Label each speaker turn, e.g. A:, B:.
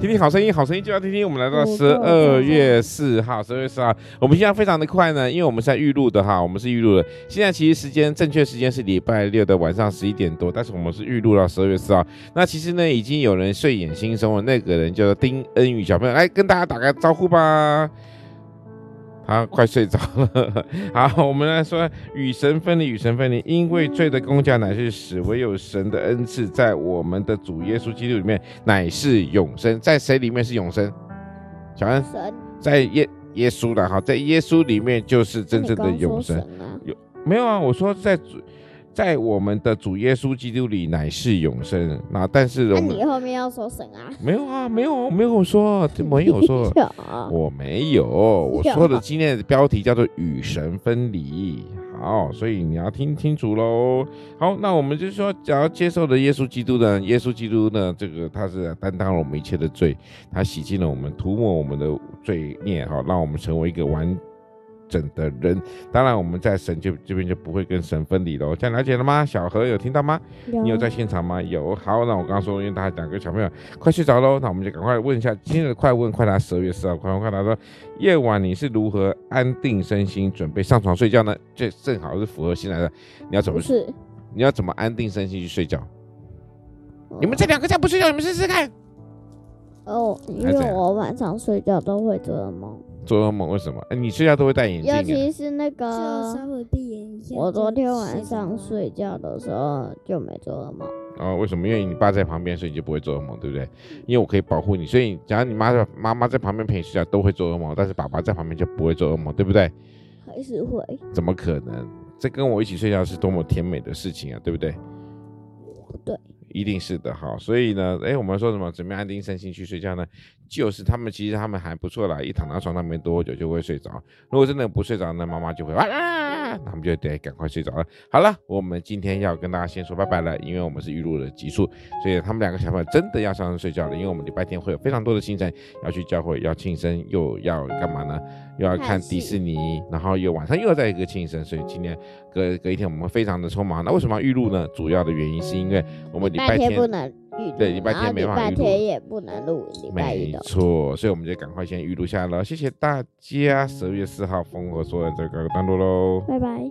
A: 听听好声音，好声音就要听听。我们来到十二月四号，十二月四号，我们现在非常的快呢，因为我们是在预录的哈，我们是预录的。现在其实时间正确时间是礼拜六的晚上十一点多，但是我们是预录到十二月四号。那其实呢，已经有人睡眼惺忪了，那个人叫做丁恩宇小朋友，来跟大家打个招呼吧。他快睡着了。好，我们来说与神分离，与神分离，因为罪的工价乃是死，唯有神的恩赐在我们的主耶稣基督里面乃是永生。在谁里面是永生？小安，在耶耶稣的哈，在耶稣里面就是真正的永生。有没有啊？我说在主。在我们的主耶稣基督里乃是永生。那但是我们，那
B: 你后面要说神啊？
A: 没有啊，没有，没有说，没有说，我没有。我说的今天的标题叫做与神分离。好，所以你要听清楚喽。好，那我们就是说，只要接受的耶稣基督呢，耶稣基督呢，这个他是担当了我们一切的罪，他洗净了我们，涂抹我们的罪孽，好，让我们成为一个完。整的人，当然我们在神就这边就不会跟神分离喽。这样了解了吗？小何有听到吗？有你有在现场吗？有。好，那我刚刚说，因为大家两个小朋友快睡着喽，那我们就赶快问一下今日的快问快答。十二月四号快问快答说，夜晚你是如何安定身心，准备上床睡觉呢？这正好是符合现在的，你要怎么？是。你要怎么安定身心去睡觉？哦、你们这两个再不睡觉，你们试试看。
B: 哦，因为我晚上睡觉都会做噩梦。
A: 做噩梦为什么？哎，你睡觉都会戴眼镜啊？
B: 尤其是那个，我昨天晚上睡觉的时候就没做噩梦。
A: 哦，为什么？因为你爸在旁边，所以你就不会做噩梦，对不对？因为我可以保护你，所以只要你妈在妈妈在旁边陪你睡觉，都会做噩梦，但是爸爸在旁边就不会做噩梦，对不对？
B: 还是会？
A: 怎么可能？这跟我一起睡觉是多么甜美的事情啊，对不对？
B: 对。
A: 一定是的，哈，所以呢，哎，我们说什么？怎么样安定身心去睡觉呢？就是他们其实他们还不错啦，一躺到床上没多久就会睡着。如果真的不睡着，那妈妈就会啊啊啊，那我们就得赶快睡着了。好了，我们今天要跟大家先说拜拜了，因为我们是预录的集数，所以他们两个小朋友真的要上床睡觉了。因为我们礼拜天会有非常多的行程，要去教会，要庆生，又要干嘛呢？又要看迪士尼，然后又晚上又要在一个庆生，所以今天隔隔一天我们非常的匆忙。那为什么要预录呢？主要的原因是因为我们礼拜天不能。对，礼拜天没办法录，礼拜天也不能录，礼拜一的。没错，所以我们就赶快先预录下来了。谢谢大家，十二月四号风和说》的这个段落喽，拜拜。